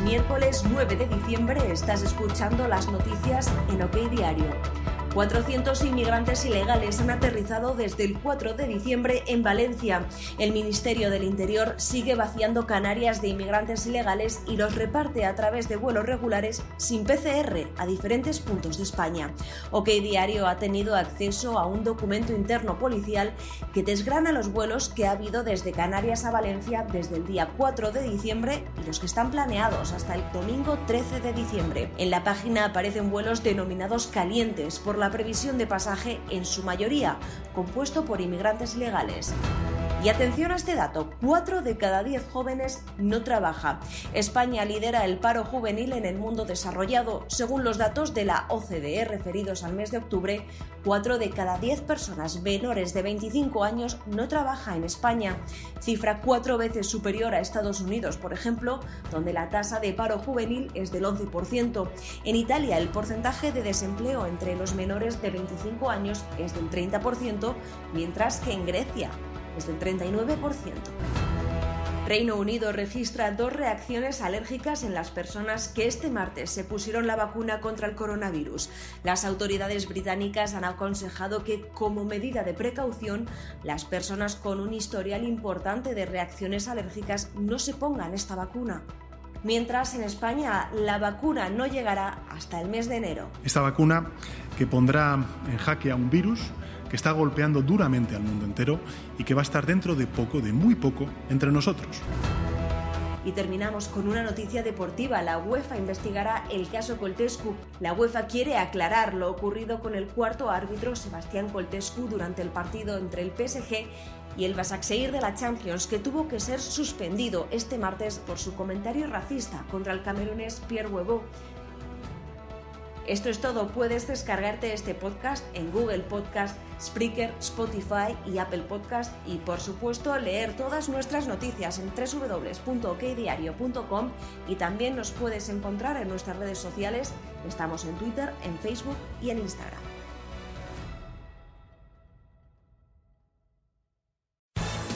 miércoles 9 de diciembre, estás escuchando las noticias en OK Diario. 400 inmigrantes ilegales han aterrizado desde el 4 de diciembre en Valencia. El Ministerio del Interior sigue vaciando Canarias de inmigrantes ilegales y los reparte a través de vuelos regulares sin PCR a diferentes puntos de España. OK Diario ha tenido acceso a un documento interno policial que desgrana los vuelos que ha habido desde Canarias a Valencia desde el día 4 de diciembre y los que están planeados hasta el domingo 13 de diciembre. En la página aparecen vuelos denominados calientes por la previsión de pasaje en su mayoría compuesto por inmigrantes ilegales. Y atención a este dato, 4 de cada 10 jóvenes no trabaja. España lidera el paro juvenil en el mundo desarrollado. Según los datos de la OCDE referidos al mes de octubre, 4 de cada 10 personas menores de 25 años no trabaja en España, cifra cuatro veces superior a Estados Unidos, por ejemplo, donde la tasa de paro juvenil es del 11%. En Italia, el porcentaje de desempleo entre los menores de 25 años es del 30%, mientras que en Grecia es del 39%. Reino Unido registra dos reacciones alérgicas en las personas que este martes se pusieron la vacuna contra el coronavirus. Las autoridades británicas han aconsejado que, como medida de precaución, las personas con un historial importante de reacciones alérgicas no se pongan esta vacuna. Mientras en España la vacuna no llegará hasta el mes de enero. Esta vacuna que pondrá en jaque a un virus que está golpeando duramente al mundo entero y que va a estar dentro de poco, de muy poco, entre nosotros. Y terminamos con una noticia deportiva. La UEFA investigará el caso Coltescu. La UEFA quiere aclarar lo ocurrido con el cuarto árbitro Sebastián Coltescu durante el partido entre el PSG y el Basaksehir de la Champions, que tuvo que ser suspendido este martes por su comentario racista contra el camerunés Pierre Huevo. Esto es todo. Puedes descargarte este podcast en Google Podcast, Spreaker, Spotify y Apple Podcast y por supuesto leer todas nuestras noticias en www.okdiario.com y también nos puedes encontrar en nuestras redes sociales. Estamos en Twitter, en Facebook y en Instagram.